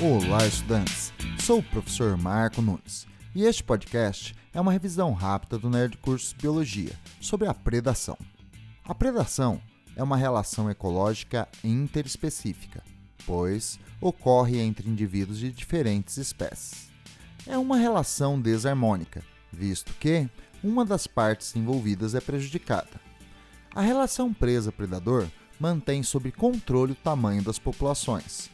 Olá, estudantes! Sou o professor Marco Nunes e este podcast é uma revisão rápida do Nerd Cursos Biologia sobre a predação. A predação é uma relação ecológica interespecífica, pois ocorre entre indivíduos de diferentes espécies. É uma relação desarmônica, visto que uma das partes envolvidas é prejudicada. A relação presa-predador mantém sob controle o tamanho das populações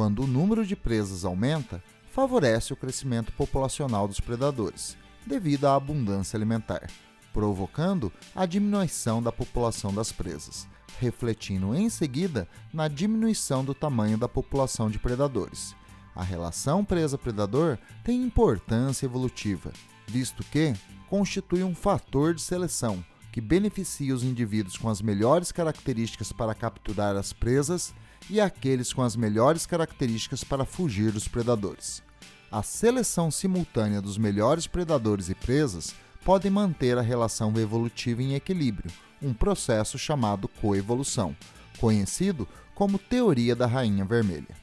quando o número de presas aumenta, favorece o crescimento populacional dos predadores, devido à abundância alimentar, provocando a diminuição da população das presas, refletindo em seguida na diminuição do tamanho da população de predadores. A relação presa-predador tem importância evolutiva, visto que constitui um fator de seleção que beneficia os indivíduos com as melhores características para capturar as presas e aqueles com as melhores características para fugir dos predadores. A seleção simultânea dos melhores predadores e presas pode manter a relação evolutiva em equilíbrio, um processo chamado coevolução, conhecido como teoria da rainha vermelha.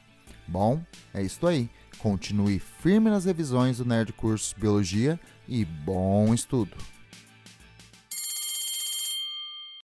Bom, é isso aí. Continue firme nas revisões do Nerd Cursos Biologia e bom estudo!